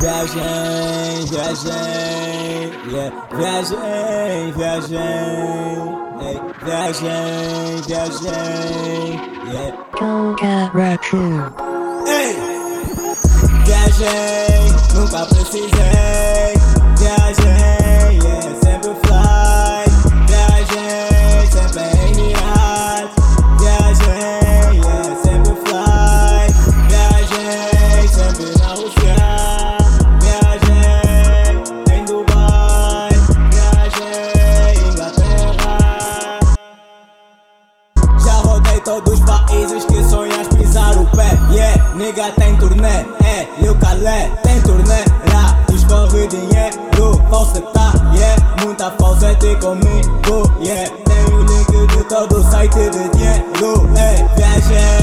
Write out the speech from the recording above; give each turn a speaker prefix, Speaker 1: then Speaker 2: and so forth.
Speaker 1: Viajei, viajei, yeah. Viajei, viajei, hey. Viajei, viajei, yeah.
Speaker 2: Get raccoon.
Speaker 1: Ei! Viajei, nunca precisei. Viajei, Todos os países que sonhas pisar o pé. Yeah, nigga tem turnê. É, Lil Calé tem turnê. Lá, escorre dinheiro, falsetar. Yeah, muita falsete comigo. Yeah, tem o link de todo o site de dinheiro. Hey, viajei.